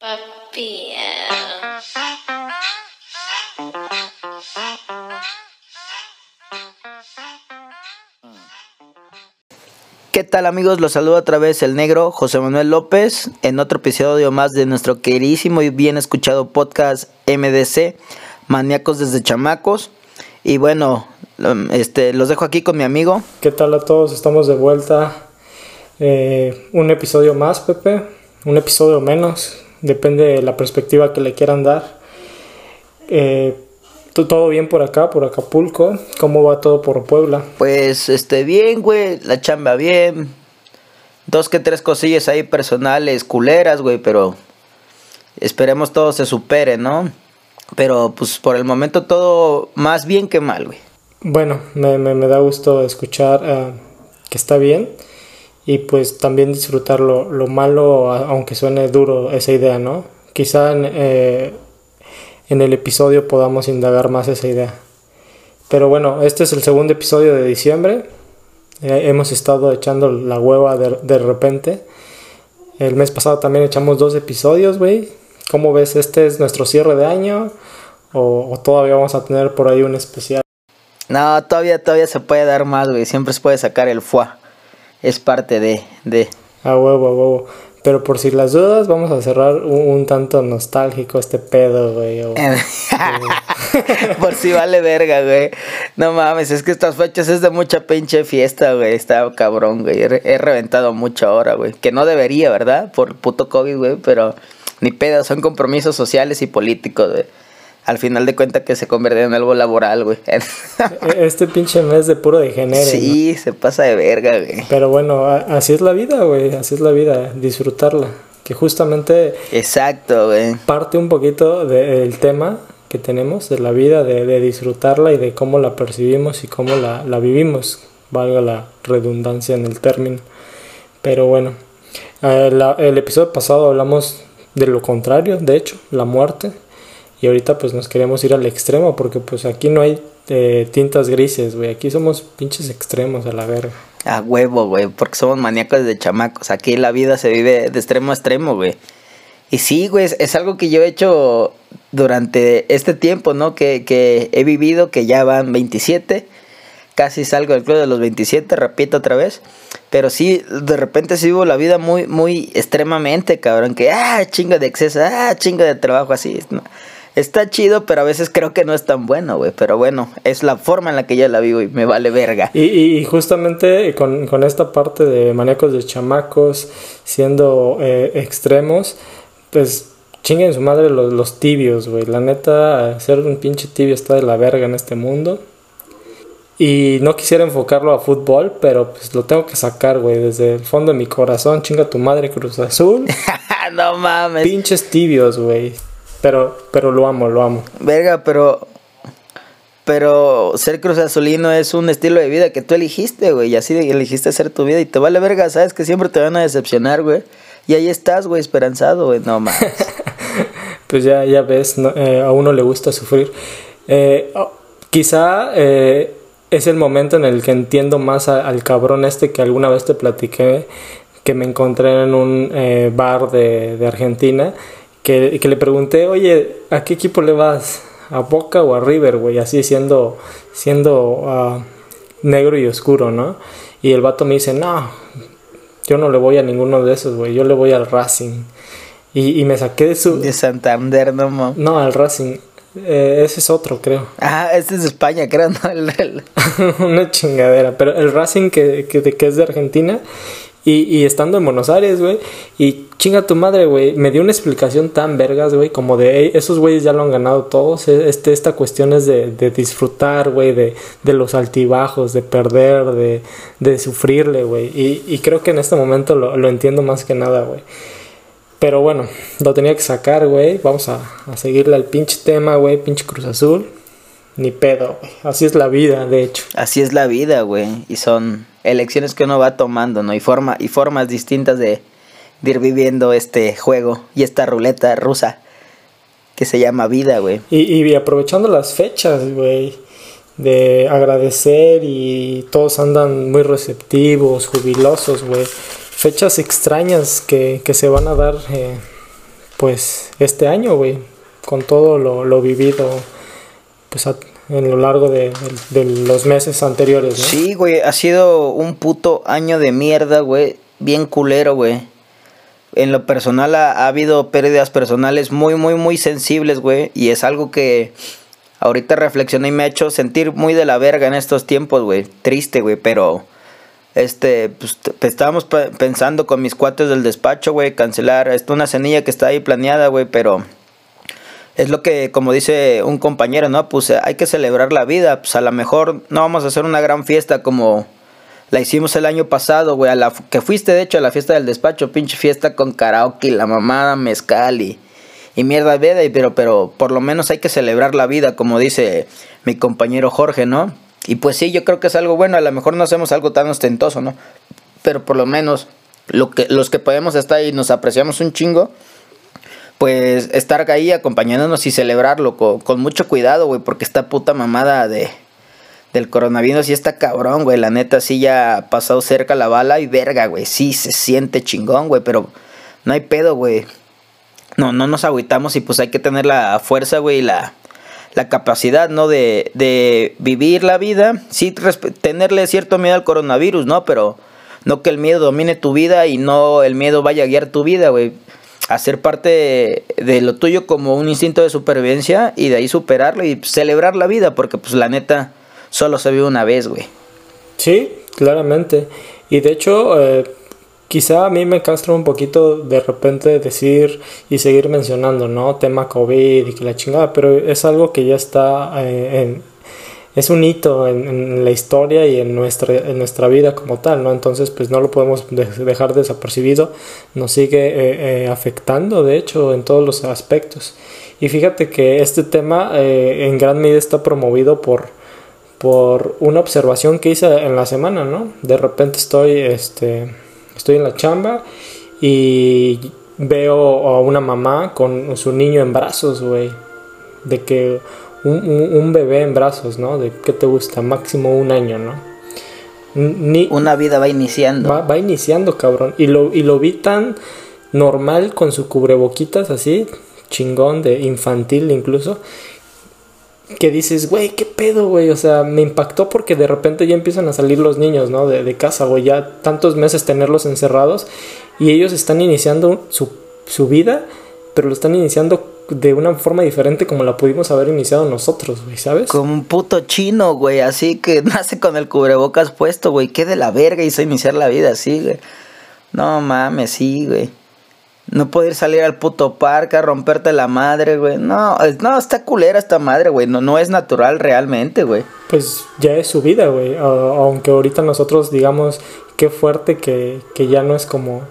Papi. ¿Qué tal amigos? Los saludo otra vez el negro José Manuel López en otro episodio más de nuestro queridísimo y bien escuchado podcast MDC, Maníacos desde Chamacos. Y bueno, este, los dejo aquí con mi amigo. ¿Qué tal a todos? Estamos de vuelta. Eh, un episodio más, Pepe. Un episodio menos. Depende de la perspectiva que le quieran dar. Eh, todo bien por acá, por Acapulco. ¿Cómo va todo por Puebla? Pues este bien, güey, la chamba bien. Dos que tres cosillas ahí personales, culeras, güey, pero esperemos todo se supere, ¿no? Pero pues por el momento todo más bien que mal, güey. Bueno, me, me, da gusto escuchar uh, que está bien y pues también disfrutar lo, lo, malo, aunque suene duro esa idea, ¿no? Quizá en, eh, en el episodio podamos indagar más esa idea. Pero bueno, este es el segundo episodio de diciembre. Hemos estado echando la hueva de, de, repente. El mes pasado también echamos dos episodios, güey. ¿Cómo ves? ¿Este es nuestro cierre de año? ¿O, todavía vamos a tener por ahí un especial? No, todavía, todavía se puede dar más, güey. Siempre se puede sacar el fuá. Es parte de, de. A huevo, a huevo. Pero por si las dudas, vamos a cerrar un, un tanto nostálgico este pedo, güey. O, por si vale verga, güey. No mames, es que estas fechas es de mucha pinche fiesta, güey. Está cabrón, güey. He, he reventado mucho ahora, güey. Que no debería, ¿verdad? Por puto COVID, güey. Pero ni pedo, son compromisos sociales y políticos, güey al final de cuentas que se convierte en algo laboral, güey. este pinche mes de puro degenere. Sí, ¿no? se pasa de verga, güey. Pero bueno, así es la vida, güey, así es la vida, disfrutarla. Que justamente... Exacto, güey. Parte un poquito del tema que tenemos, de la vida, de, de, disfrutarla y de cómo la percibimos y cómo la, la vivimos, valga la redundancia en el término. Pero bueno, eh, la, el episodio pasado hablamos de lo contrario, de hecho, la muerte y ahorita pues nos queremos ir al extremo porque pues aquí no hay eh, tintas grises, güey. Aquí somos pinches extremos a la verga. A huevo, güey, porque somos maníacos de chamacos. Aquí la vida se vive de extremo a extremo, güey. Y sí, güey, es, algo que yo he hecho durante este tiempo, ¿no? Que, que he vivido, que ya van 27. Casi salgo del club de los 27, repito otra vez. Pero sí, de repente sí vivo la vida muy, muy extremadamente, cabrón. Que, ah, chingo de exceso, ah, chingo de trabajo, así. ¿no? Está chido, pero a veces creo que no es tan bueno, güey. Pero bueno, es la forma en la que yo la vivo y me vale verga. Y, y justamente con, con, esta parte de maníacos de chamacos siendo eh, extremos, pues chinguen su madre los, los tibios, güey. La neta, ser un pinche tibio está de la verga en este mundo. Y no quisiera enfocarlo a fútbol, pero pues lo tengo que sacar, güey, desde el fondo de mi corazón. Chinga tu madre Cruz Azul. no mames. Pinches tibios, güey. Pero, pero lo amo, lo amo. Verga, pero. Pero ser cruz azulino es un estilo de vida que tú elegiste, güey. Y así elegiste hacer tu vida. Y te vale verga, sabes que siempre te van a decepcionar, güey. Y ahí estás, güey, esperanzado, güey. No más. pues ya, ya ves, no, eh, a uno le gusta sufrir. Eh, oh, quizá eh, es el momento en el que entiendo más a, al cabrón este que alguna vez te platiqué. Que me encontré en un eh, bar de, de Argentina que, que, le pregunté, oye, ¿a qué equipo le vas? ¿A Boca o a River, güey? Así siendo, siendo uh, negro y oscuro, ¿no? Y el vato me dice, no, yo no le voy a ninguno de esos, güey, yo le voy al Racing. Y, y, me saqué de su... De Santander, no, mam. No, al Racing. Eh, ese es otro, creo. Ah, este es de España, creo, ¿no? Una chingadera. Pero el Racing que, que, que es de Argentina y, estando en Buenos Aires, güey, y chinga tu madre, güey, me dio una explicación tan vergas, güey, como de esos güeyes ya lo han ganado todos. Este, esta cuestión es de, de disfrutar, güey, de, de los altibajos, de perder, de, de sufrirle, güey. Y, y creo que en este momento lo, lo entiendo más que nada, güey. Pero bueno, lo tenía que sacar, güey. Vamos a, a seguirle al pinche tema, güey. Pinche Cruz Azul. Ni pedo, güey. Así es la vida, de hecho. Así es la vida, güey. Y son elecciones que uno va tomando, ¿no? Y, forma, y formas distintas de, de ir viviendo este juego y esta ruleta rusa que se llama vida, güey. Y, y aprovechando las fechas, güey. De agradecer y todos andan muy receptivos, jubilosos, güey. Fechas extrañas que, que se van a dar, eh, pues, este año, güey. Con todo lo, lo vivido, pues, a- en lo largo de, los meses anteriores, ¿no? Sí, güey, ha sido un puto año de mierda, güey. Bien culero, güey. En lo personal ha, ha habido pérdidas personales muy, muy, muy sensibles, güey. Y es algo que ahorita reflexioné y me ha hecho sentir muy de la verga en estos tiempos, güey. Triste, güey, pero... Este, pues estábamos pe- pensando con mis cuates del despacho, güey, cancelar. Esto una cenilla que está ahí planeada, güey, pero... Es lo que, como dice un compañero, ¿no? Pues eh, hay que celebrar la vida. Pues a lo mejor no vamos a hacer una gran fiesta como la hicimos el año pasado, güey. A la que fuiste, de hecho, a la fiesta del despacho. Pinche fiesta con karaoke, la mamada, mezcal y, y mierda veda. y- Pero, pero por lo menos hay que celebrar la vida, como dice mi compañero Jorge, ¿no? Y pues sí, yo creo que es algo bueno. A lo mejor no hacemos algo tan ostentoso, ¿no? Pero por lo menos lo que, los que podemos estar ahí nos apreciamos un chingo pues estar ahí acompañándonos y celebrarlo con, con mucho cuidado, güey, porque esta puta mamada de del coronavirus sí está cabrón, güey, la neta sí ya ha pasado cerca la bala y verga, güey, sí se siente chingón, güey, pero no hay pedo, güey. No, no nos agüitamos y pues hay que tener la fuerza, güey, la, la capacidad, ¿no? De, de vivir la vida, sí, tenerle cierto miedo al coronavirus, ¿no? Pero no que el miedo domine tu vida y no el miedo vaya a guiar tu vida, güey. Hacer parte de lo tuyo como un instinto de supervivencia y de ahí superarlo y celebrar la vida, porque pues la neta solo se vive una vez, güey. Sí, claramente. Y de hecho, eh, quizá a mí me castra un poquito de repente decir y seguir mencionando, ¿no? Tema COVID y que la chingada, pero es algo que ya está eh, en... Es un hito en, en la historia y en nuestra, en nuestra vida como tal, ¿no? Entonces, pues no lo podemos de- dejar desapercibido. Nos sigue eh, eh, afectando, de hecho, en todos los aspectos. Y fíjate que este tema eh, en gran medida está promovido por, por una observación que hice en la semana, ¿no? De repente estoy, este, estoy en la chamba y veo a una mamá con su niño en brazos, güey. De que un, bebé en brazos, ¿no? De qué te gusta, máximo un año, ¿no? Ni, Una vida va iniciando. va, va iniciando, cabrón. Y lo, y lo vi tan normal con su cubreboquitas así, chingón, de infantil incluso, que dices, güey, qué pedo, güey. O sea, me impactó porque de repente ya empiezan a salir los niños, ¿no? De, de casa, güey. Ya tantos meses tenerlos encerrados y ellos están iniciando su, su vida, pero lo están iniciando de una forma diferente como la pudimos haber iniciado nosotros, güey, ¿sabes? Como un puto chino, güey, así que nace con el cubrebocas puesto, güey. Qué de la verga hizo iniciar la vida así, güey. No mames, sí, güey. No poder salir al puto parque a romperte la madre, güey. No, no, está culera esta madre, güey. No, no es natural realmente, güey. pues ya es su vida, güey. Aunque ahorita nosotros digamos qué fuerte que, que ya no es como,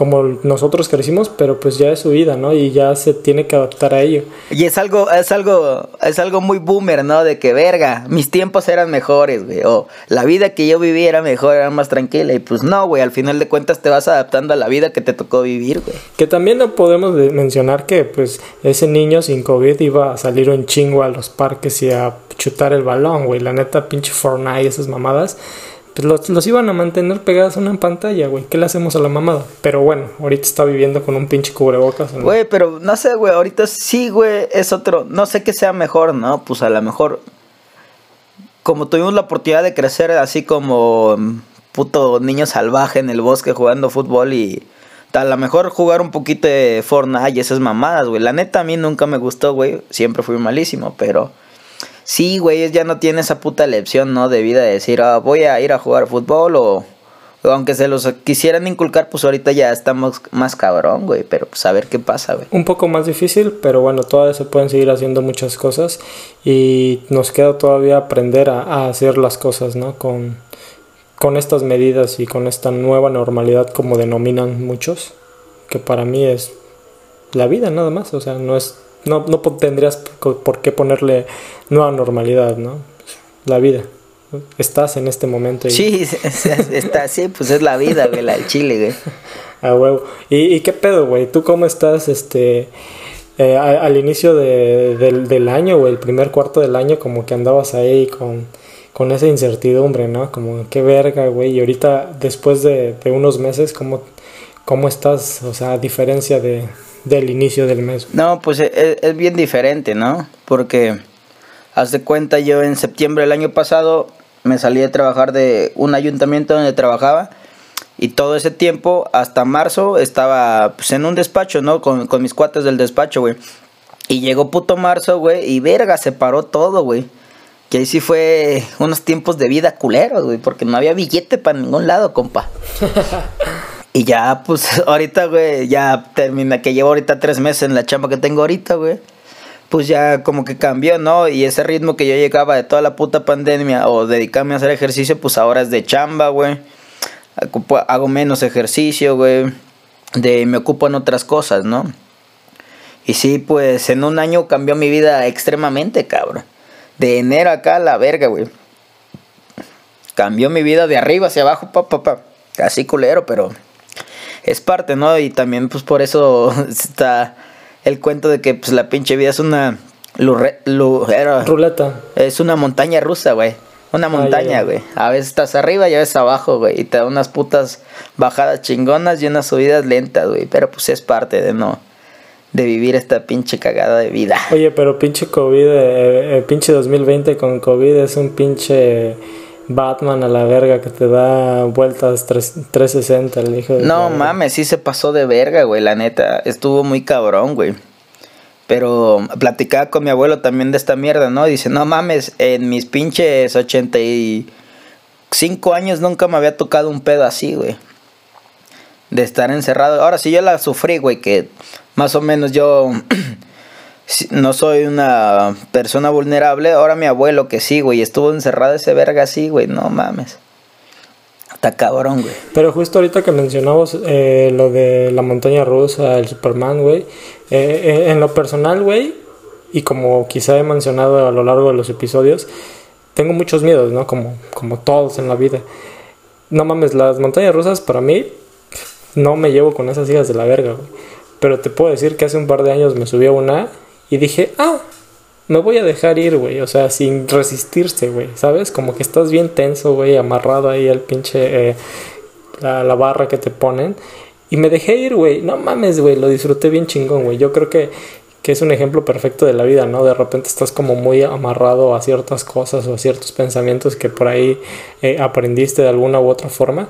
como nosotros crecimos, pero pues ya es su vida, ¿no? Y ya se tiene que adaptar a ello. Y es algo, es algo, es algo muy boomer, ¿no? De que, verga, mis tiempos eran mejores, güey. O la vida que yo viví era mejor, era más tranquila. Y pues no, güey, al final de cuentas te vas adaptando a la vida que te tocó vivir, güey. Que también no podemos de- mencionar que pues ese niño sin COVID iba a salir un chingo a los parques y a chutar el balón, güey. La neta, pinche Fortnite y esas mamadas. Pues los, los iban a mantener pegados a una pantalla, güey. ¿Qué le hacemos a la mamada? Pero bueno, ahorita está viviendo con un pinche cubrebocas. Güey, pero no sé, güey, ahorita sí, güey, es otro, no sé qué sea mejor, ¿no? Pues a lo mejor, como tuvimos la oportunidad de crecer así como mm, puto niño salvaje en el bosque jugando fútbol y a lo mejor jugar un poquito de Fortnite y esas mamadas, güey. La neta a mí nunca me gustó, güey, siempre fui malísimo, pero sí, güey, ya no tiene esa puta lección, ¿no? De vida de decir, ah, voy a ir a jugar fútbol o... o aunque se los quisieran inculcar, pues ahorita ya estamos más cabrón, güey. Pero pues a ver qué pasa, güey. un poco más difícil, pero bueno, todavía se pueden seguir haciendo muchas cosas y nos queda todavía aprender a, a hacer las cosas, ¿no? Con, con estas medidas y con esta nueva normalidad como denominan muchos, que para mí es la vida nada más, o sea, no es no, no tendrías por qué ponerle nueva normalidad, ¿no? La vida. Estás en este momento. Y... Sí, está así, pues es la vida, güey, la del chile, güey. A huevo. ¿Y, ¿Y, qué pedo, güey? ¿Tú cómo estás, este, eh, al inicio de, del, del, año, o el primer cuarto del año, como que andabas ahí con, con esa incertidumbre, ¿no? Como, qué verga, güey. Y ahorita, después de, de unos meses, ¿cómo, ¿cómo estás? O sea, a diferencia de, del inicio del mes. No, pues es, es bien diferente, ¿no? Porque, haz de cuenta, yo en septiembre del año pasado me salí de trabajar de un ayuntamiento donde trabajaba y todo ese tiempo, hasta marzo, estaba pues, en un despacho, ¿no? Con, con mis cuates del despacho, güey. Y llegó puto marzo, güey, y verga, se paró todo, güey. Que ahí sí fue unos tiempos de vida culeros, güey, porque no había billete para ningún lado, compa. y ya, pues, ahorita, güey, ya termina, que llevo ahorita tres meses en la chamba que tengo ahorita, güey pues ya como que cambió, ¿no? Y ese ritmo que yo llegaba de toda la puta pandemia o dedicarme a hacer ejercicio, pues ahora es de chamba, güey. Hago menos ejercicio, güey. De me ocupo en otras cosas, ¿no? Y sí, pues en un año cambió mi vida extremadamente, cabrón. De enero acá a la verga, güey. Cambió mi vida de arriba hacia abajo, papá, pa, pa. Casi culero, pero es parte, ¿no? Y también pues por eso está el cuento de que pues la pinche vida es una ruleta. Es una montaña rusa, güey. Una montaña, güey. A veces estás arriba y a veces abajo, güey. Y te da unas putas bajadas chingonas y unas subidas lentas, güey. Pero pues es parte de no. De vivir esta pinche cagada de vida. Oye, pero pinche COVID, eh, eh pinche 2020 con COVID es un pinche Batman a la verga que te da vueltas 360 el hijo de No mames, sí se pasó de verga, güey, la neta. Estuvo muy cabrón, güey. Pero platicaba con mi abuelo también de esta mierda, ¿no? Dice, no mames, en mis pinches 85 años nunca me había tocado un pedo así, güey. De estar encerrado. Ahora sí yo la sufrí, güey, que más o menos yo no soy una persona vulnerable. Ahora mi abuelo que sí, güey, estuvo encerrado ese verga así, güey, no mames. Está cabrón, güey. Pero justo ahorita que mencionamos eh, lo de la montaña rusa, el Superman, güey. Eh, eh, en lo personal, güey, y como quizá he mencionado a lo largo de los episodios, tengo muchos miedos, ¿no? Como, como todos en la vida. No mames, las montañas rusas para mí no me llevo con esas hijas de la verga, güey. Pero te puedo decir que hace un par de años me subí a una y dije, ah, me voy a dejar ir, güey. O sea, sin resistirse, güey. ¿Sabes? Como que estás bien tenso, güey, amarrado ahí al pinche. Eh, la, la, barra que te ponen. Y me dejé ir, güey. No mames, güey. Lo disfruté bien chingón, güey. Yo creo que, que es un ejemplo perfecto de la vida, ¿no? De repente estás como muy amarrado a ciertas cosas o a ciertos pensamientos que por ahí eh, aprendiste de alguna u otra forma.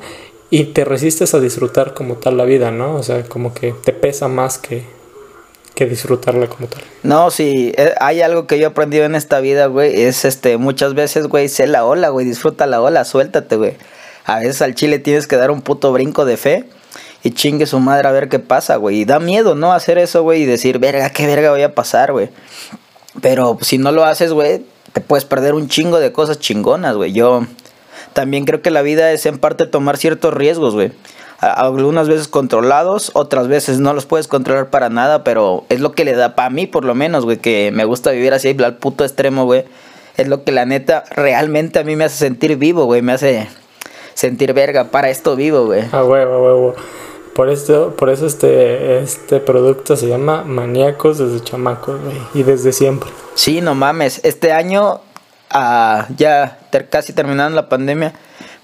Y te resistes a disfrutar como tal la vida, ¿no? O sea, como que te pesa más que, que disfrutarla como tal. No, sí, eh, hay algo que yo he aprendido en esta vida, güey, es este, muchas veces, güey, sé la ola, güey, disfruta la ola, suéltate, güey. A veces al chile tienes que dar un puto brinco de fe y chingue su madre a ver qué pasa, güey. Y da miedo, ¿no? Hacer eso, güey, y decir, verga, qué verga voy a pasar, güey. Pero si no lo haces, güey, te puedes perder un chingo de cosas chingonas, güey. Yo también creo que la vida es en parte tomar ciertos riesgos, güey algunas veces controlados, otras veces no los puedes controlar para nada, pero es lo que le da para mí por lo menos, güey, que me gusta vivir así al puto extremo, güey. Es lo que la neta realmente a mí me hace sentir vivo, güey, me hace sentir verga, para esto vivo, güey. Ah, huevo, huevo. Por esto, por eso este, este producto se llama Maníacos desde chamacos, güey, y desde siempre. Sí, no mames, este año, ah, ya casi terminando la pandemia,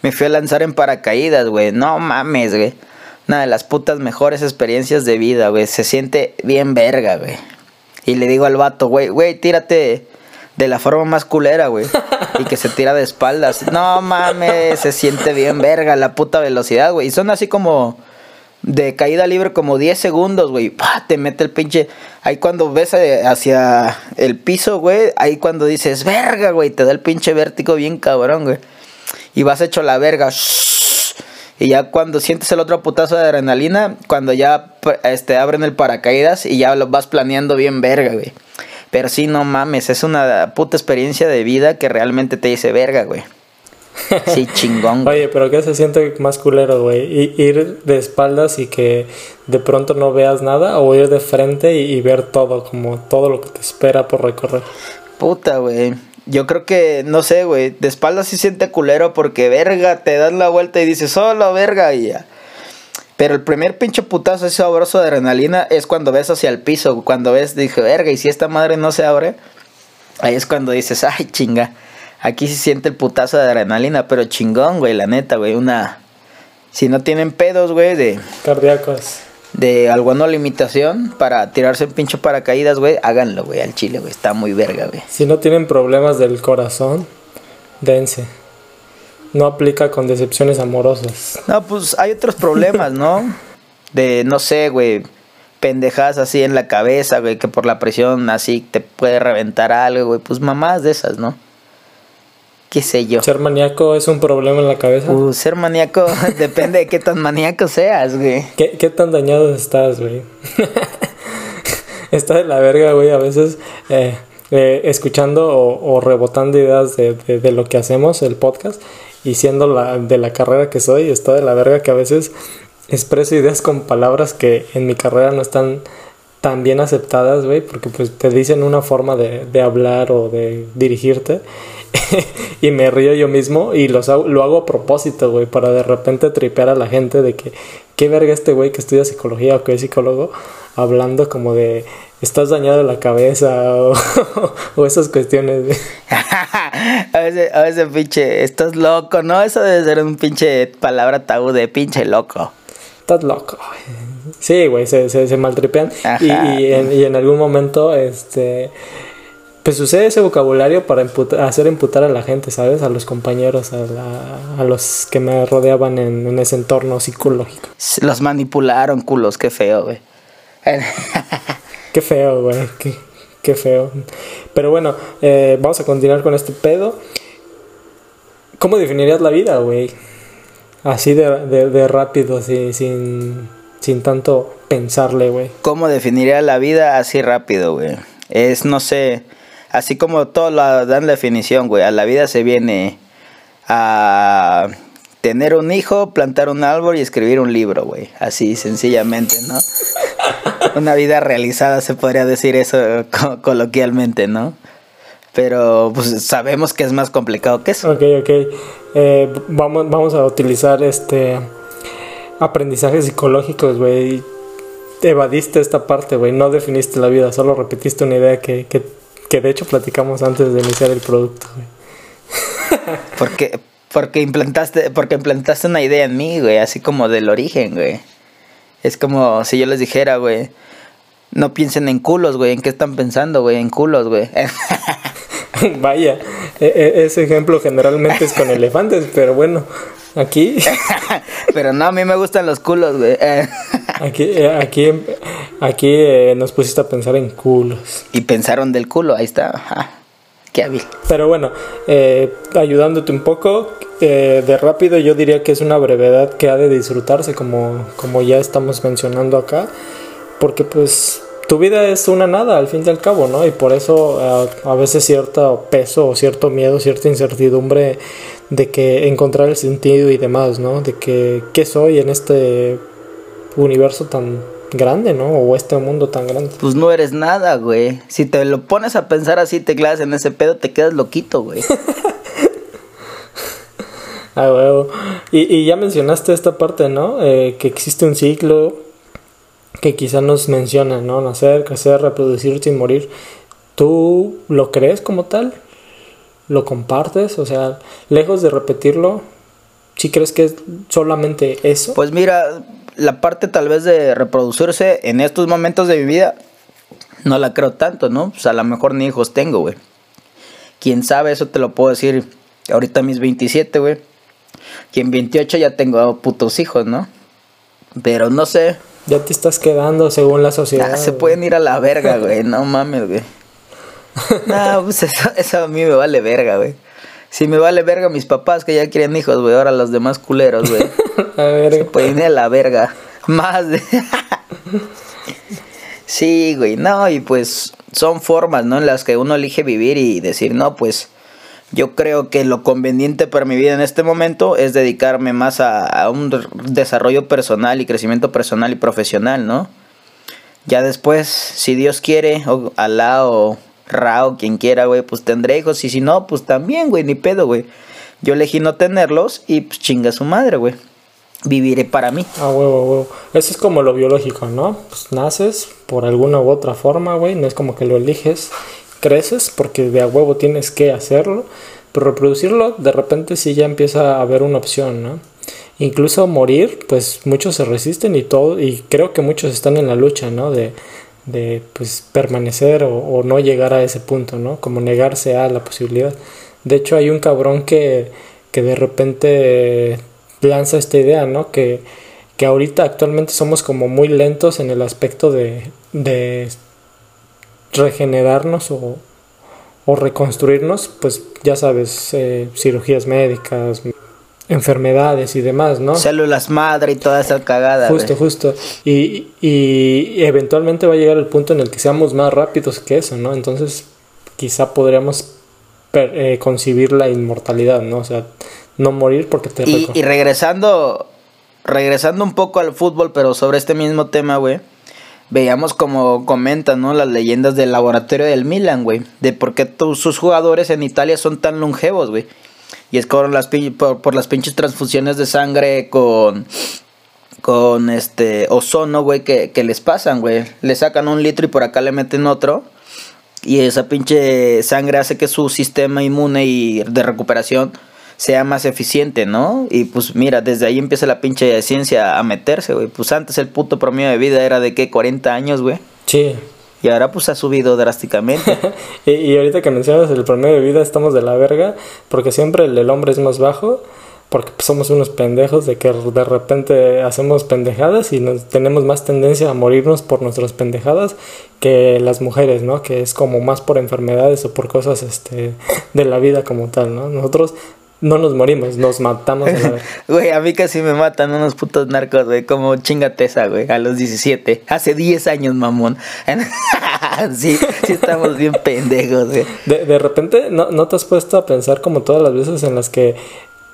me fui a lanzar en paracaídas, güey. No mames, güey. Una de las putas mejores experiencias de vida, güey. Se siente bien verga, güey. Y le digo al vato, güey, güey, tírate de la forma más culera, güey. Y que se tira de espaldas. No mames, se siente bien verga la puta velocidad, güey. Y son así como de caída libre como 10 segundos, güey. Te mete el pinche. Ahí cuando ves eh, hacia el piso, güey. Ahí cuando dices, verga, güey. Te da el pinche vértigo bien cabrón, güey y vas hecho la verga. Y ya cuando sientes el otro putazo de adrenalina, cuando ya este, abren el paracaídas y ya lo vas planeando bien verga, güey. Pero sí, no mames, es una puta experiencia de vida que realmente te dice verga, güey. Sí, chingón. güey. Oye, pero ¿qué se siente más culero, güey? ¿Ir de espaldas y que de pronto no veas nada? ¿O ir de frente y, y ver todo, como todo lo que te espera por recorrer? Puta, güey. Yo creo que, no sé, güey. De espaldas sí siente culero porque, verga, te das la vuelta y dices, solo, verga, y ya. Pero el primer pinche putazo ese sabroso de adrenalina es cuando ves hacia el piso. Cuando ves, dije, verga, y si esta madre no se abre, ahí es cuando dices, ay, chinga. Aquí sí siente el putazo de adrenalina, pero chingón, güey, la neta, güey. Una. Si no tienen pedos, güey, de, Cardíacos. De alguna limitación para tirarse en pinche paracaídas, güey, háganlo, güey, al chile, güey. Está muy verga, güey. Si no tienen problemas del corazón, dense. No aplica con decepciones amorosas. No, pues hay otros problemas, ¿no? De, no sé, güey, pendejadas así en la cabeza, güey, que por la presión así te puede reventar algo, güey. Pues mamás de esas, ¿no? ¿Qué sé yo? ¿Ser maníaco es un problema en la cabeza? Uh, ser maníaco depende de qué tan maníaco seas, güey. ¿Qué, qué tan dañado estás, güey? Está de la verga, güey, a veces eh, eh, escuchando o, o rebotando ideas de, de- de lo que hacemos, el podcast, y siendo la, de la carrera que soy, está de la verga que a veces expreso ideas con palabras que en mi carrera no están tan bien aceptadas, güey, porque pues te dicen una forma de, de hablar o de dirigirte y me río yo mismo y los hago- lo hago a propósito, güey, para de repente tripear a la gente de que qué verga este güey que estudia psicología o que es psicólogo hablando como de estás dañado la cabeza o, o esas cuestiones. a veces, a veces, pinche, estás loco, ¿no? Eso debe ser un pinche palabra tabú de pinche loco. Estás loco. güey. Sí, güey, se, se, se maltripean. Y, y en, y en algún momento, este. Pues usé ese vocabulario para imputa- hacer imputar a la gente, ¿sabes? A los compañeros, a, la- a los que me rodeaban en, en ese entorno psicológico. Los manipularon, culos, qué feo, güey. Qué feo, güey. Qué, qué feo. Pero bueno, eh, vamos a continuar con este pedo. ¿Cómo definirías la vida, güey? Así de, de, de rápido, así, sin, sin tanto pensarle, güey. ¿Cómo definiría la vida así rápido, güey? Es, no sé, así como todos la dan definición, güey. A la vida se viene a tener un hijo, plantar un árbol y escribir un libro, güey. Así, sencillamente, ¿no? Una vida realizada, se podría decir eso co- coloquialmente, ¿no? Pero pues sabemos que es más complicado que eso. Ok, ok. Eh, vamos, vamos a utilizar este aprendizajes psicológicos, güey. Evadiste esta parte, güey. No definiste la vida, solo repetiste una idea que, que de hecho platicamos antes de iniciar el producto, güey. Porque, porque implantaste, porque implantaste una idea en mí, güey, así como del origen, güey. Es como si yo les dijera, güey, no piensen en culos, güey, ¿en qué están pensando, güey? En culos, güey. Vaya, e- e- ese ejemplo generalmente es con elefantes, pero bueno, aquí, Pero no, a mí me gustan los culos, güey. aquí, eh, aquí, aquí eh, nos pusiste a pensar en culos. y pensaron del culo, ahí está. Qué hábil. Pero bueno, eh, ayudándote un poco, eh, de rápido yo diría que es una brevedad que ha de disfrutarse, como, como ya estamos mencionando acá, porque pues tu vida es una nada al fin y al cabo, ¿no? Y por eso a veces cierto peso o cierto miedo, cierta incertidumbre de que encontrar el sentido y demás, ¿no? De que qué soy en este universo tan grande, ¿no? O este mundo tan grande. Pues no eres nada, güey. Si te lo pones a pensar así, te clavas en ese pedo, te quedas loquito, güey. Ah, huevo. Y, y ya mencionaste esta parte, ¿no? Eh, que existe un ciclo que quizá nos menciona, ¿no? Nacer, crecer, reproducirse y morir. ¿Tú lo crees como tal? ¿Lo compartes? O sea, lejos de repetirlo, ¿sí crees que es solamente eso? Pues mira, la parte tal vez de reproducirse en estos momentos de mi vida, no la creo tanto, ¿no? Pues a lo mejor ni hijos tengo, güey. Quién sabe, eso te lo puedo decir ahorita mis 27, güey. Que en 28 ya tengo putos hijos, ¿no? Pero no sé. Ya te estás quedando según la sociedad. Ah, se güey. pueden ir a la verga, güey. No mames, güey. No, pues eso, eso a mí me vale verga, güey. Si me vale verga mis papás que ya quieren hijos, güey. Ahora los demás culeros, güey. A ver, Pueden ir a la verga. Más de... sí, güey. No, y pues son formas, ¿no? En las que uno elige vivir y decir, no, pues yo creo que lo conveniente para mi vida en este momento es dedicarme más a, un desarrollo personal y crecimiento personal y profesional, ¿no? Ya después, si Dios quiere, o Alá o Ra o quien quiera, güey, pues tendré hijos. Y si no, pues también, güey, ni pedo, güey. Yo elegí no tenerlos y pues chinga su madre, güey. Viviré para mí. Ah, huevo, huevo. Eso es como lo biológico, ¿no? Pues naces por alguna u otra forma, güey. No es como que lo eliges creces porque de a huevo tienes que hacerlo, pero reproducirlo de repente sí ya empieza a haber una opción, ¿no? Incluso morir, pues muchos se resisten y todo, y creo que muchos están en la lucha, ¿no? De, de pues permanecer o, no llegar a ese punto, ¿no? Como negarse a la posibilidad. De hecho hay un cabrón que, que de repente lanza esta idea, ¿no? Que, que ahorita actualmente somos como muy lentos en el aspecto de, de regenerarnos o, reconstruirnos, pues ya sabes, eh, cirugías médicas, enfermedades y demás, ¿no? Células madre y toda esa cagada. Justo, justo. Y, y, eventualmente va a llegar el punto en el que seamos más rápidos que eso, ¿no? Entonces quizá podríamos eh, concebir la inmortalidad, ¿no? O sea, no morir porque te... Y, y regresando, regresando un poco al fútbol, pero sobre este mismo tema, güey veíamos como comentan, ¿no? Las leyendas del laboratorio del Milan, güey. De por qué todos sus jugadores en Italia son tan longevos, güey. Y es por las, por, las pinches transfusiones de sangre con con este ozono, güey, que, que les pasan, güey. Le sacan un litro y por acá le meten otro. Y esa pinche sangre hace que su sistema inmune y de recuperación sea más eficiente, ¿no? Y pues mira, desde ahí empieza la pinche ciencia a meterse, güey. Pues antes el puto promedio de vida era de qué, 40 años, güey. Sí. Y ahora pues ha subido drásticamente. y, ahorita que mencionas el promedio de vida estamos de la verga, porque siempre el del hombre es más bajo, porque pues, somos unos pendejos de que de repente hacemos pendejadas y nos tenemos más tendencia a morirnos por nuestras pendejadas que las mujeres, ¿no? Que es como más por enfermedades o por cosas este de la vida como tal, ¿no? Nosotros no nos morimos, nos matamos a la vez. Güey, a mí casi me matan unos putos narcos, güey, como chingateza, güey, a los 17. Hace 10 años, mamón. sí, sí estamos bien pendejos, güey. De, de repente, ¿no, ¿no te has puesto a pensar como todas las veces en las que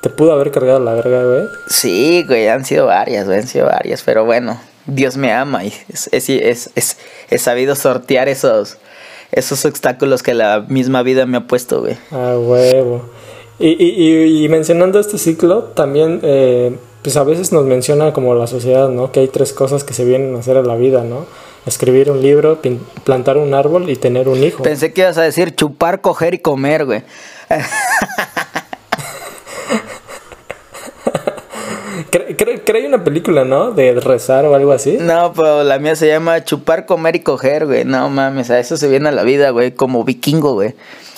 te pudo haber cargado la verga, güey? Sí, güey, han sido varias, güey, han sido varias, pero bueno, Dios me ama y es, es, es, es, he sabido sortear esos, esos obstáculos que la misma vida me ha puesto, güey. Ah, huevo. Y, y, mencionando este ciclo, también, eh, pues a veces nos menciona como la sociedad, ¿no? Que hay tres cosas que se vienen a hacer en la vida, ¿no? Escribir un libro, plantar un árbol y tener un hijo. Pensé que ibas a decir chupar, coger y comer, güey. Creo que hay una película, ¿no? De rezar o algo así. No, pero la mía se llama Chupar, Comer y Coger, güey. No mames, a eso se viene a la vida, güey, como vikingo, güey.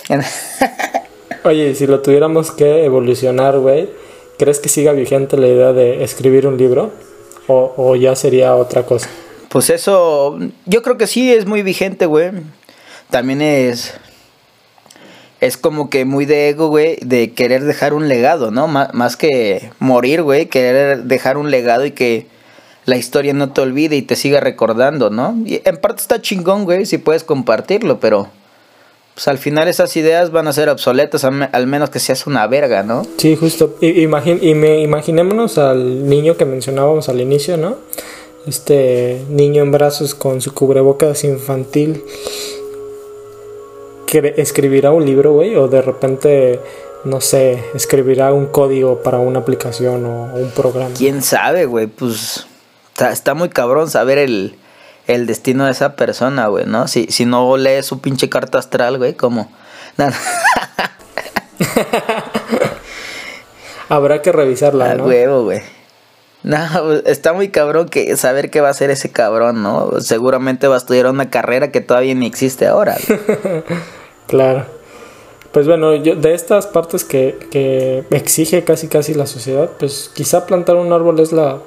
Oye, si lo tuviéramos que evolucionar, güey, ¿crees que siga vigente la idea de escribir un libro? ¿O, ya sería otra cosa? Pues eso, yo creo que sí es muy vigente, güey. También es. Es como que muy de ego, güey, de querer dejar un legado, ¿no? más que morir, güey, querer dejar un legado y que la historia no te olvide y te siga recordando, ¿no? Y en parte está chingón, güey, si puedes compartirlo, pero pues al final esas ideas van a ser obsoletas, al menos que seas una verga, ¿no? Sí, justo. y me, imaginémonos al niño que mencionábamos al inicio, ¿no? Este niño en brazos con su cubrebocas infantil. Que ¿Escribirá un libro, güey? O de repente, no sé, escribirá un código para una aplicación o un programa. ¿Quién sabe, güey? Pues está muy cabrón saber el el destino de esa persona, güey, ¿no? Si, si no lees su pinche carta astral, güey, ¿cómo? Habrá que revisarla, ¿no? huevo, güey. No, está muy cabrón que saber qué va a hacer ese cabrón, ¿no? Seguramente va a estudiar una carrera que todavía ni existe ahora. claro. Pues bueno, yo, de estas partes que, que exige casi casi la sociedad, pues quizá plantar un árbol es la,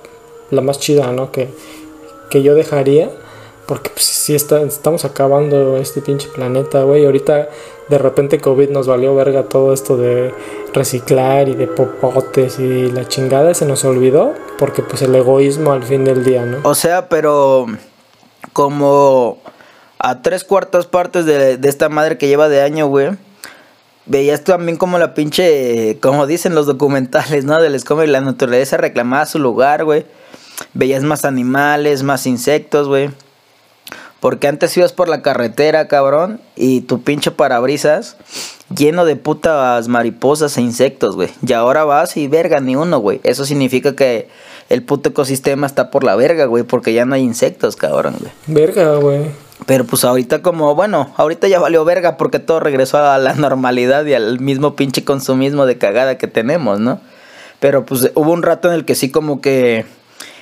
la más chida, ¿no? Que, que yo dejaría porque pues sí estamos acabando este pinche planeta, güey. Ahorita de repente COVID nos valió verga todo esto de reciclar y de popotes y la chingada se nos olvidó porque pues el egoísmo al fin del día, ¿no? O sea, pero como a tres cuartas partes de, de esta madre que lleva de año, güey, veías también como la pinche, como dicen los documentales, ¿no? Del como la naturaleza reclamaba su lugar, güey. Veías más animales, más insectos, güey. Porque antes ibas por la carretera, cabrón, y tu pinche parabrisas lleno de putas mariposas e insectos, güey. Y ahora vas y verga, ni uno, güey. Eso significa que el puto ecosistema está por la verga, güey, porque ya no hay insectos, cabrón, güey. Verga, güey. Pero pues ahorita como, bueno, ahorita ya valió verga porque todo regresó a la normalidad y al mismo pinche consumismo de cagada que tenemos, ¿no? Pero pues hubo un rato en el que sí como que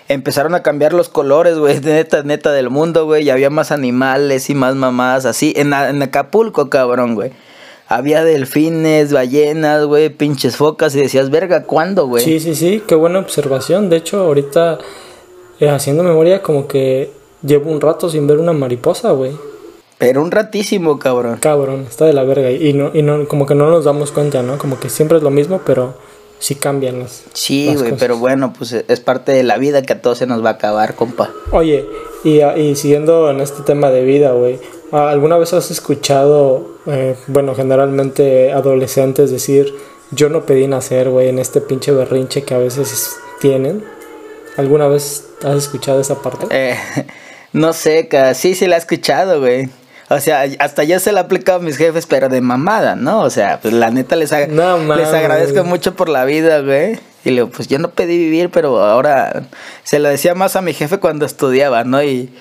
empezaron a cambiar los colores, güey, neta, neta del mundo, güey, y había más animales y más mamadas así. En, en Acapulco, cabrón, güey. Había delfines, ballenas, güey, pinches focas y decías, verga, ¿cuándo, güey? Sí, sí, sí, qué buena observación. De hecho, ahorita, eh, haciendo memoria, como que llevo un rato sin ver una mariposa, güey. Pero un ratísimo, cabrón. Cabrón, está de la verga. Y no, y no, como que no nos damos cuenta, ¿no? Como que siempre es lo mismo, pero sí cambian las. Sí, güey, pero bueno, pues es parte de la vida que a todos se nos va a acabar, compa. Oye, y, y siguiendo en este tema de vida, güey, ¿alguna vez has escuchado, eh, bueno, generalmente adolescentes decir, yo no pedí nacer, güey, en este pinche berrinche que a veces tienen? ¿Alguna vez has escuchado esa parte? Eh, no sé, sí, sí la he escuchado, güey. O sea, hasta yo se la he aplicado a mis jefes, pero de mamada, ¿no? O sea, pues la neta les, les agradezco mucho por la vida, güey. Y le digo, pues yo no pedí vivir, pero ahora se lo decía más a mi jefe cuando estudiaba, ¿no? Y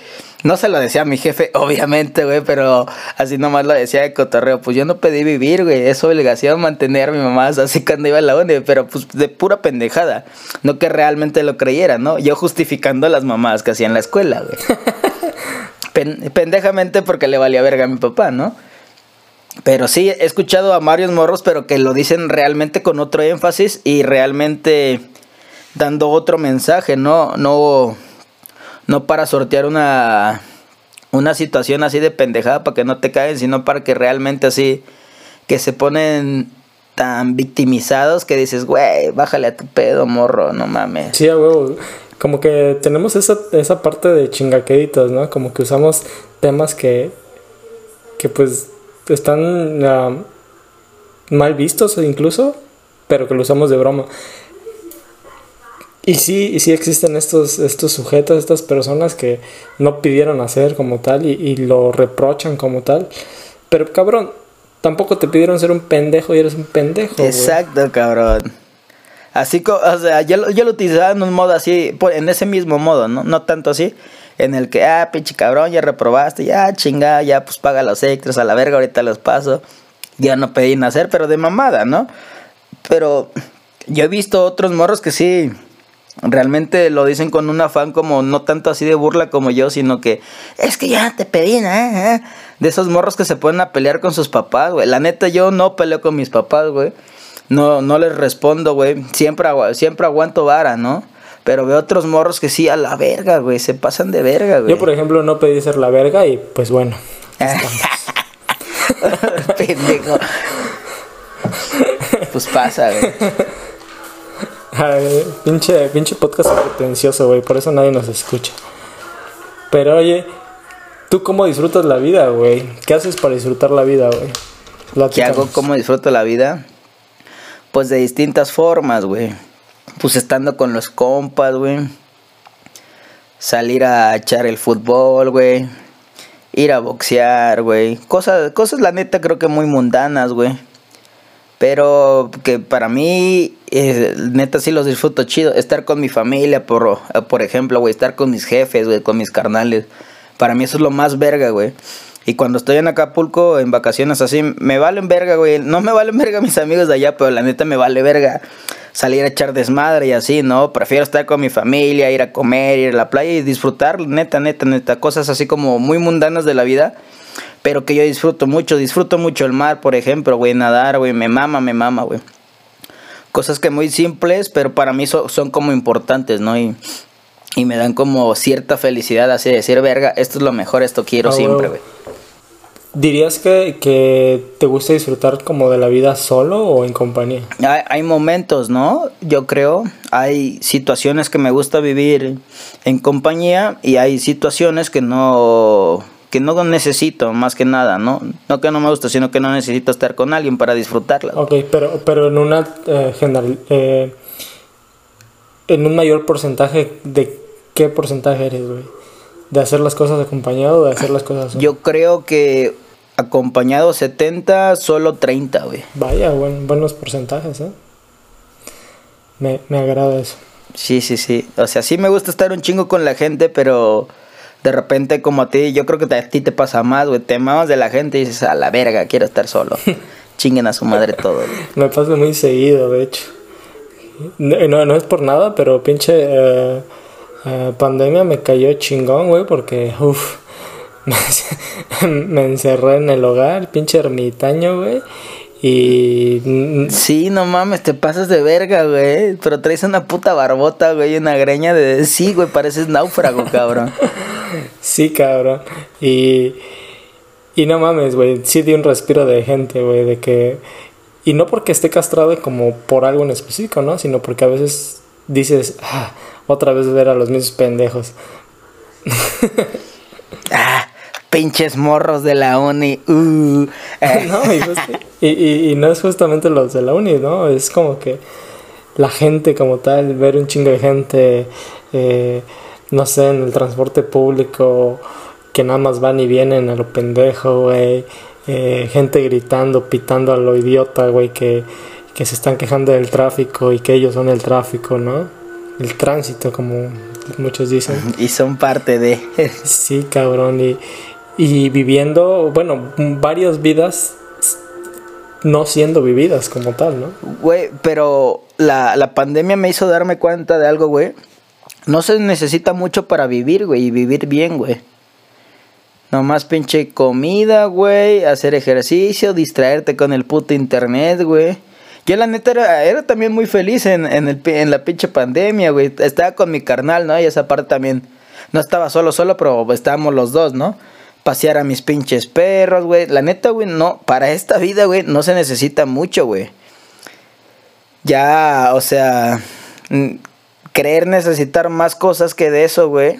no se lo decía a mi jefe, obviamente, güey, pero así nomás lo decía de cotorreo. Pues yo no pedí vivir, güey, es obligación mantener a mi mamá así cuando iba a la uni, pero pues de pura pendejada. No que realmente lo creyera, ¿no? Yo justificando a las mamás que hacían la escuela, güey. pendejamente porque le valía verga a mi papá, ¿no? Pero sí, he escuchado a varios morros, pero que lo dicen realmente con otro énfasis y realmente dando otro mensaje, ¿no? No, no para sortear una, una situación así de pendejada para que no te caen, sino para que realmente así, que se ponen tan victimizados que dices, güey, bájale a tu pedo, morro, no mames. Sí, güey como que tenemos esa, esa parte de chingaqueditos, ¿no? Como que usamos temas que, que pues están ah, mal vistos incluso, pero que lo usamos de broma. Y sí, y sí existen estos, estos sujetos, estas personas que no pidieron hacer como tal y lo reprochan como tal. Pero cabrón, tampoco te pidieron ser un pendejo y eres un pendejo. Exacto, cabrón. Así como, o sea, yo, yo lo utilizaba en un modo así, en ese mismo modo, ¿no? No tanto así, en el que, ah, pinche cabrón, ya reprobaste, ya chinga, ya pues paga los extras a la verga, ahorita los paso. Ya no pedí nacer, pero de mamada, ¿no? Pero yo he visto otros morros que sí, realmente lo dicen con un afán como no tanto así de burla como yo, sino que es que ya te pedí, ¿eh? De esos morros que se ponen a pelear con sus papás, güey. La neta, yo no peleo con mis papás, güey no, no les respondo, güey. Siempre, siempre aguanto vara, ¿no? Pero veo otros morros que sí, a la verga, güey. Se pasan de verga, güey. Yo, por ejemplo, no pedí ser la verga y pues bueno. Pendejo. pues pasa, güey. pinche, pinche podcast pretencioso, güey. Por eso nadie nos escucha. Pero oye, ¿tú cómo disfrutas la vida, güey? ¿Qué haces para disfrutar la vida, güey? ¿Qué hago? ¿Cómo disfruto la vida? Pues de distintas formas, güey. Pues estando con los compas, güey. Salir a echar el fútbol, güey. Ir a boxear, güey. Cosas, cosas la neta creo que muy mundanas, güey. Pero que para mí, eh, neta sí los disfruto chido. Estar con mi familia, por, por ejemplo, güey. Estar con mis jefes, güey, con mis carnales. Para mí eso es lo más verga, güey. Y cuando estoy en Acapulco, en vacaciones así, me valen verga, güey. No me valen verga mis amigos de allá, pero la neta me vale verga salir a echar desmadre y así, ¿no? Prefiero estar con mi familia, ir a comer, ir a la playa y disfrutar, neta, neta, neta, cosas así como muy mundanas de la vida, pero que yo disfruto mucho, disfruto mucho el mar, por ejemplo, güey, nadar, güey, me mama, me mama, güey. Cosas que muy simples, pero para mí son como importantes, ¿no? Y, y me dan como cierta felicidad así de decir, verga, esto es lo mejor, esto quiero ah, siempre, güey. ¿Dirías que, te gusta disfrutar como de la vida solo o en compañía? Hay, momentos, ¿no? Yo creo. Hay situaciones que me gusta vivir en compañía y hay situaciones que no que no necesito, más que nada, ¿no? No que no me gusta, sino que no necesito estar con alguien para disfrutarla. Ok, pero, pero en una eh, general, eh, en un mayor porcentaje, ¿de qué porcentaje eres, güey? ¿De hacer las cosas acompañado o de hacer las cosas solo? Yo creo que acompañado 70, solo 30, güey. Vaya, buen, buenos porcentajes, ¿eh? Me, me agrada eso. Sí, sí, sí. O sea, sí me gusta estar un chingo con la gente, pero de repente como a ti, yo creo que a ti te pasa más, güey. Te mamas de la gente y dices, a la verga, quiero estar solo. Chinguen a su madre todo, güey. Me pasa muy seguido, de hecho. No, no, no es por nada, pero pinche eh, eh, pandemia me cayó chingón, güey, porque, uff, me, encerré en el hogar, pinche ermitaño, güey. Y Sí, no mames, te pasas de verga, güey. Pero traes una puta barbota, güey, y una greña de... Sí, güey, pareces náufrago, cabrón. sí, cabrón. Y, y no mames, güey, sí di un respiro de gente, güey, de que... Y no porque esté castrado como por algo en específico, ¿no? Sino porque a veces dices, ah, otra vez ver a los mismos pendejos. Ah, pinches morros de la uni. Uh. No, y, just- y, y- y no es justamente los de la uni, ¿no? Es como que la gente como tal, ver un chingo de gente, eh, no sé, en el transporte público, que nada más van y vienen a lo pendejo, güey. eh, gente gritando, pitando a lo idiota, güey, que, que se están quejando del tráfico y que ellos son el tráfico, ¿no? El tránsito, como muchos dicen. y son parte de... Sí, cabrón. Y, y viviendo, bueno, varias vidas no siendo vividas como tal, ¿no? Güey, pero la, la pandemia me hizo darme cuenta de algo, güey. No se necesita mucho para vivir, güey, y vivir bien, güey. Nomás pinche comida, güey, hacer ejercicio, distraerte con el puto internet, güey. Yo la neta era, era también muy feliz en, en, el, en la pinche pandemia, güey. Estaba con mi carnal, ¿no? Y esa parte también. No estaba solo, solo, pero estábamos los dos, ¿no? Pasear a mis pinches perros, güey. La neta, güey, no. Para esta vida, güey, no se necesita mucho, güey ya, o sea, creer necesitar más cosas que de eso, güey,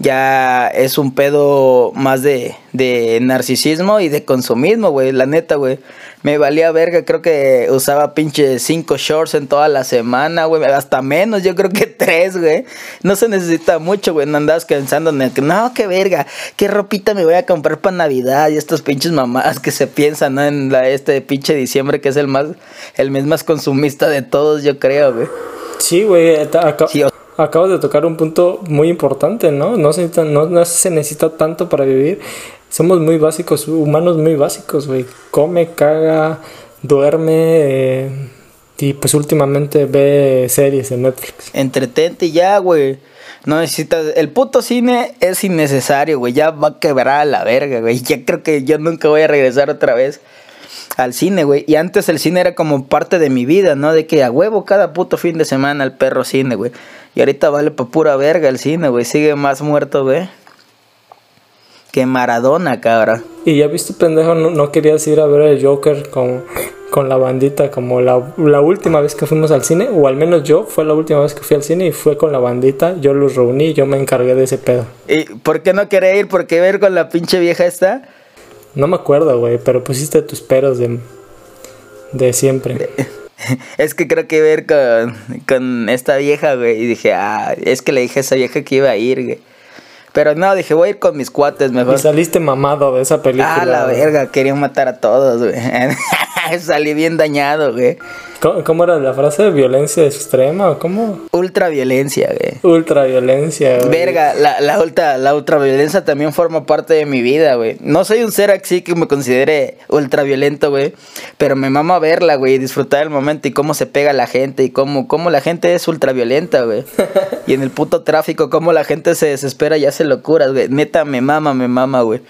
ya es un pedo más de, de narcisismo y de consumismo, güey, la neta, güey. Me valía verga, creo que usaba pinche cinco shorts en toda la semana, güey, hasta menos, yo creo que tres, güey. No se necesita mucho, güey, no andabas pensando en el que, no, qué verga, qué ropita me voy a comprar para Navidad y estos pinches mamás que se piensan, ¿no? En la, este pinche diciembre que es el más, el mes más consumista de todos, yo creo, güey. Sí, güey, Sí, o- acabas de tocar un punto muy importante, ¿no? No se, necesita, no, no se necesita tanto para vivir. Somos muy básicos, humanos muy básicos, güey. Come, caga, duerme eh, y pues últimamente ve series en Netflix. Entretente ya, güey. No necesitas. El puto cine es innecesario, güey. Ya va a quebrar a la verga, güey. Ya creo que yo nunca voy a regresar otra vez al cine, güey. Y antes el cine era como parte de mi vida, ¿no? De que a huevo cada puto fin de semana el perro cine, güey. Y ahorita vale pa' pura verga el cine, güey. Sigue más muerto, güey. Que Maradona, cabrón. Y ya viste, pendejo, no, no querías ir a ver el Joker con, con la bandita como la, la última vez que fuimos al cine, o al menos yo, fue la última vez que fui al cine y fue con la bandita, yo los reuní, yo me encargué de ese pedo. ¿Y por qué no quería ir? Porque ver con la pinche vieja esta. No me acuerdo, güey, pero pusiste tus peros de, de siempre. Es que creo que ver con, con esta vieja, güey. Y dije, ah, es que le dije a esa vieja que iba a ir, güey. Pero no, dije, voy a ir con mis cuates mejor. Y saliste mamado de esa película. Ah, la verga, querían matar a todos, güey. Salí bien dañado, güey. ¿Cómo, cómo era la frase? ¿Violencia extrema o cómo? Ultra violencia, güey. Ultraviolencia, güey. Verga, la, la, ultra, la ultraviolencia también forma parte de mi vida, güey. No soy un ser así que me considere ultraviolento, güey. Pero me mama verla, güey, y disfrutar el momento y cómo se pega la gente y cómo, cómo la gente es ultraviolenta, güey. y en el puto tráfico, cómo la gente se desespera y hace locuras, güey. Neta, me mama, me mama, güey.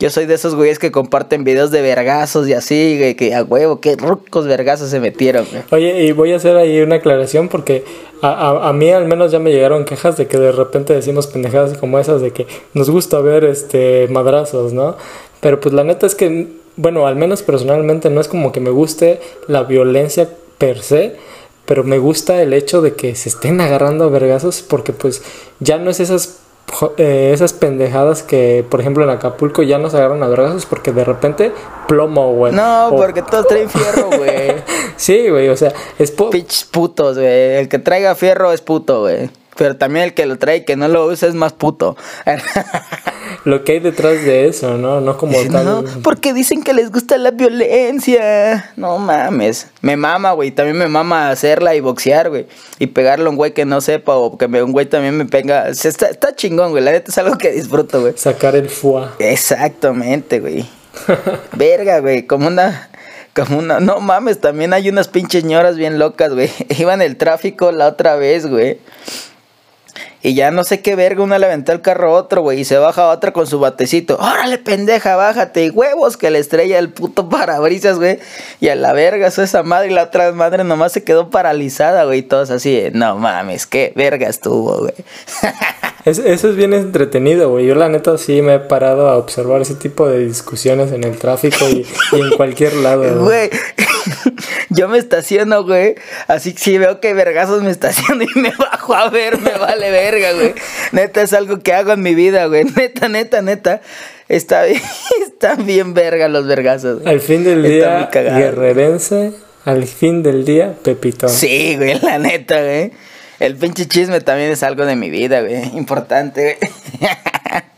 Yo soy de esos güeyes que comparten videos de vergazos y así, güey, que a huevo, qué rucos vergazos se metieron, güey. Oye, y voy a hacer ahí una aclaración porque a, mí al menos ya me llegaron quejas de que de repente decimos pendejadas como esas de que nos gusta ver este madrazos, ¿no? Pero pues la neta es que, bueno, al menos personalmente no es como que me guste la violencia per se, pero me gusta el hecho de que se estén agarrando a vergazos porque pues ya no es esas eh, esas pendejadas que, por ejemplo, en Acapulco ya nos agarran a vergazos porque de repente plomo, güey. No, O- porque todos traen fierro, güey. Sí, güey, o sea, es po- Pinches putos, güey. El que traiga fierro es puto, güey. Pero también el que lo trae y que no lo usa es más puto. lo que hay detrás de eso, ¿no? No como tal. no, porque dicen que les gusta la violencia. No mames. Me mama, güey. También me mama hacerla y boxear, güey. Y pegarle a un güey que no sepa o que me- un güey también me pega. O sea, Está, está chingón, güey. La neta es algo que disfruto, güey. Sacar el fuá. Exactamente, güey. Verga, güey, como una como una no mames, también hay unas pinches ñoras bien locas, güey. Iba en el tráfico la otra vez, güey. Y ya no sé qué verga, una le aventó el carro a otro, güey, y se baja otra con su batecito. Órale, pendeja, bájate. Y huevos que le estrella el puto parabrisas, güey. Y a la verga, eso esa madre y la otra madre nomás se quedó paralizada, güey. Y todos así, de, no mames, qué verga estuvo, güey. Es- eso es bien entretenido, güey. Yo la neta sí me he parado a observar ese tipo de discusiones en el tráfico y, y en cualquier lado. güey. Güey, yo me estaciono, güey. Así que si veo que vergazos me estaciono y me bajo a ver, me vale verga, güey. Neta es algo que hago en mi vida, güey. Neta, neta, neta. Está bien, están bien verga los vergazos. güey. Al fin del día, guerrerense. Al fin del día, Pepitón. Sí, güey, la neta, güey. El pinche chisme también es algo de mi vida, güey. Importante, güey.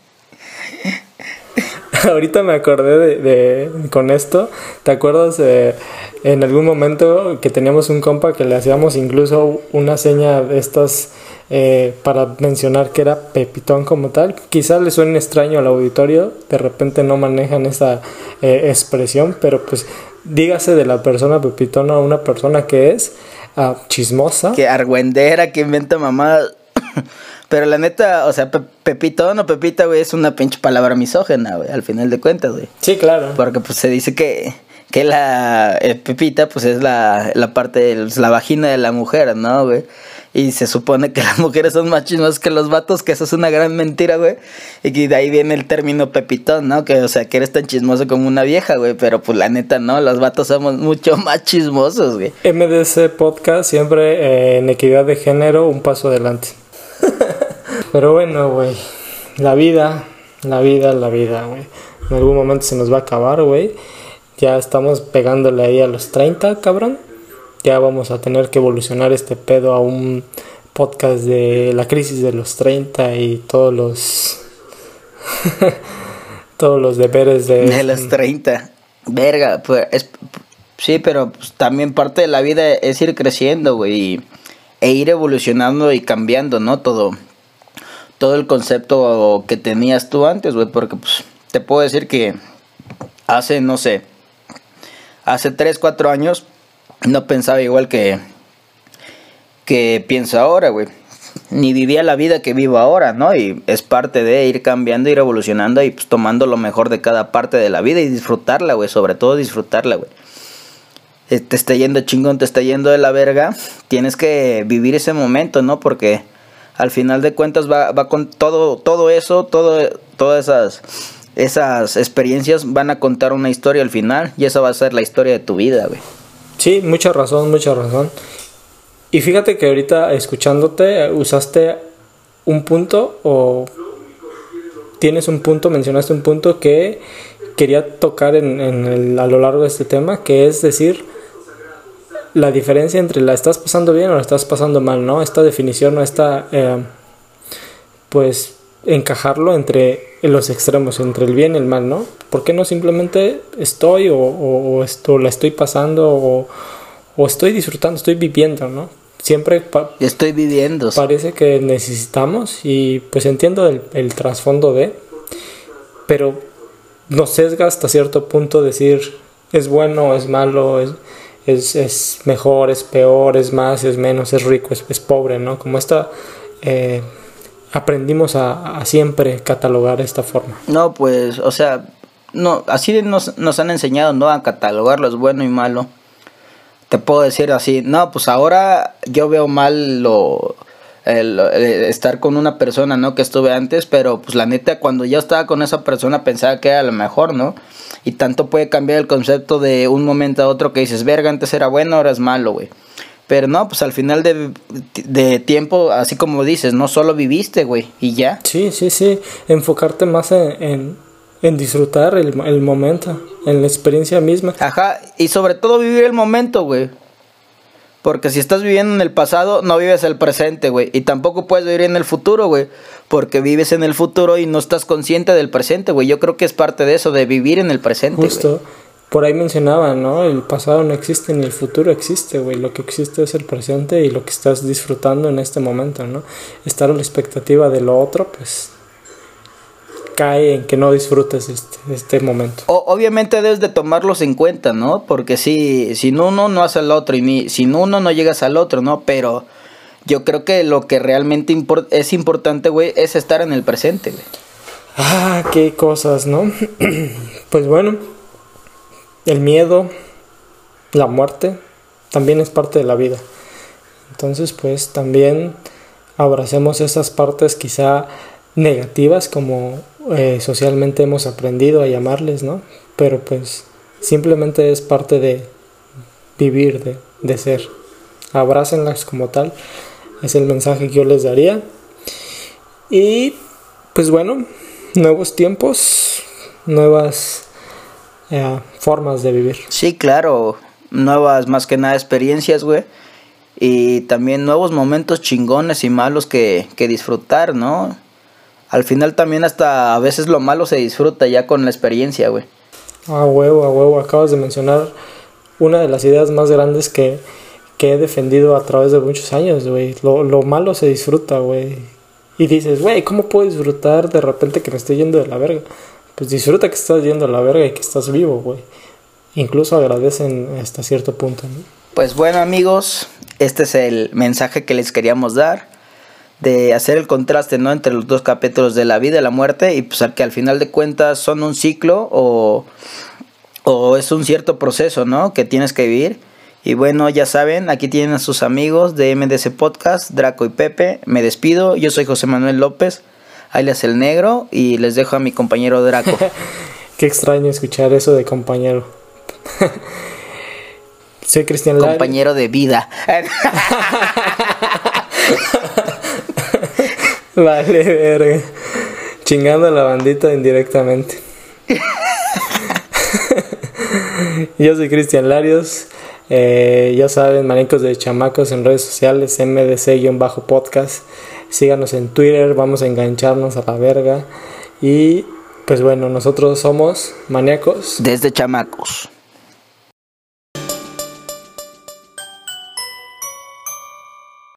Ahorita me acordé de, con esto. ¿Te acuerdas en algún momento que teníamos un compa que le hacíamos incluso una seña de estas eh, para mencionar que era Pepitón como tal? Quizás le suene extraño al auditorio, de repente no manejan esa eh, expresión, pero pues dígase de la persona Pepitón a una persona que es ah, chismosa. que argüendera, que inventa mamadas. Pero la neta, o sea, Pe- Pepitón o Pepita, güey, es una pinche palabra misógena, güey, al final de cuentas, güey. Sí, claro. Porque pues se dice que, que la eh, Pepita, pues es la, la parte, de la vagina de la mujer, ¿no, güey? Y se supone que las mujeres son más chismosas que los vatos, que eso es una gran mentira, güey. Y que de ahí viene el término pepitón, ¿no? Que, o sea, que eres tan chismoso como una vieja, güey. Pero pues la neta, no, los vatos somos mucho más chismosos, güey. MDC Podcast siempre eh, en equidad de género, un paso adelante. Pero bueno, güey. La vida, la vida, la vida, güey. En algún momento se nos va a acabar, güey. Ya estamos pegándole ahí a los 30, cabrón. Ya vamos a tener que evolucionar este pedo a un podcast de la crisis de los 30 y todos los. todos los deberes de. De los 30. Verga, pues es, sí, pero pues, también parte de la vida es ir creciendo, güey, e ir evolucionando y cambiando, ¿no? Todo, todo el concepto que tenías tú antes, güey, porque pues te puedo decir que hace, no sé, hace 3, 4 años no pensaba igual que, que pienso ahora, güey. Ni vivía la vida que vivo ahora, ¿no? Y es parte de ir cambiando, ir evolucionando y pues tomando lo mejor de cada parte de la vida y disfrutarla, güey. Sobre todo disfrutarla, güey. Eh, Te está yendo chingón, te está yendo de la verga. Tienes que vivir ese momento, ¿no? Porque al final de cuentas va, va con todo, todo eso, todo, todas esas, esas experiencias van a contar una historia al final. Y esa va a ser la historia de tu vida, güey. Sí, mucha razón, mucha razón. Y fíjate que ahorita escuchándote eh, usaste un punto o tienes un punto, mencionaste un punto que quería tocar en, en el- a lo largo de este tema, que es decir, la diferencia entre la estás pasando bien o la estás pasando mal, ¿no? Esta definición no está, eh, pues, encajarlo entre los extremos, entre el bien y el mal, ¿no? ¿Por qué no simplemente estoy o, o- o esto, la estoy pasando o, o estoy disfrutando, estoy viviendo, ¿no? Siempre Estoy viviendo. parece que necesitamos y pues entiendo el, el trasfondo de, pero nos sesga hasta cierto punto decir es bueno, es malo, es, es, es mejor, es peor, es más, es menos, es rico, es, es pobre, ¿no? Como esta, eh, aprendimos a, siempre catalogar de esta forma. No, pues, o sea, no, así nos, nos han enseñado, ¿no? A catalogar lo bueno y malo. Te puedo decir así, no, pues ahora yo veo mal lo, estar con una persona, ¿no? Que estuve antes, pero pues la neta, cuando yo estaba con esa persona pensaba que era lo mejor, ¿no? Y tanto puede cambiar el concepto de un momento a otro que dices, verga, antes era bueno, ahora es malo, güey. Pero no, pues al final de, de tiempo, así como dices, no solo viviste, güey, y ya. Sí, sí, sí. Enfocarte más en, en, en disfrutar el, el momento, en la experiencia misma. Ajá, y sobre todo vivir el momento, güey. Porque si estás viviendo en el pasado, no vives el presente, güey. Y tampoco puedes vivir en el futuro, güey. Porque vives en el futuro y no estás consciente del presente, güey. Yo creo que es parte de eso, de vivir en el presente. Justo. Por ahí mencionaba, ¿no? El pasado no existe ni el futuro existe, güey. Lo que existe es el presente y lo que estás disfrutando en este momento, ¿no? Estar a la expectativa de lo otro, pues cae en que no disfrutes este, este momento. O, obviamente debes de tomarlos en cuenta, ¿no? Porque si, sin uno no hace el otro y ni, sin uno no llegas al otro, ¿no? Pero yo creo que lo que realmente import es importante, güey, es estar en el presente, güey. Ah, qué cosas, ¿no? pues bueno, el miedo, la muerte, también es parte de la vida. Entonces, pues también abracemos esas partes quizá negativas como eh, socialmente hemos aprendido a llamarles, ¿no? Pero pues simplemente es parte de vivir, de, de ser. Abrácenlas como tal. Es el mensaje que yo les daría. Y pues bueno, nuevos tiempos, nuevas eh, formas de vivir. Sí, claro. Nuevas, más que nada, experiencias, güey. Y también nuevos momentos chingones y malos que, que disfrutar, ¿no? Al final también hasta a veces lo malo se disfruta ya con la experiencia, güey. A huevo, a huevo, acabas de mencionar una de las ideas más grandes que, que he defendido a través de muchos años, güey. Lo, lo malo se disfruta, güey. Y dices, güey, ¿cómo puedo disfrutar de repente que me estoy yendo de la verga? Pues disfruta que estás yendo de la verga y que estás vivo, güey. Incluso agradecen hasta cierto punto, ¿no? Pues bueno, amigos, este es el mensaje que les queríamos dar de hacer el contraste ¿no? entre los dos capítulos de la vida y la muerte y pues que al final de cuentas son un ciclo o, o es un cierto proceso ¿no? que tienes que vivir. Y bueno, ya saben, aquí tienen a sus amigos de MDC Podcast, Draco y Pepe. Me despido, yo soy José Manuel López, alias El Negro, y les dejo a mi compañero Draco. Qué extraño escuchar eso de compañero. soy Cristian Compañero de vida. Vale, verga. Chingando a la bandita indirectamente. Yo soy Cristian Larios. Eh, ya saben, manicos de chamacos en redes sociales, MDC-podcast. Síganos en Twitter, vamos a engancharnos a la verga. Y pues bueno, nosotros somos maníacos. Desde chamacos.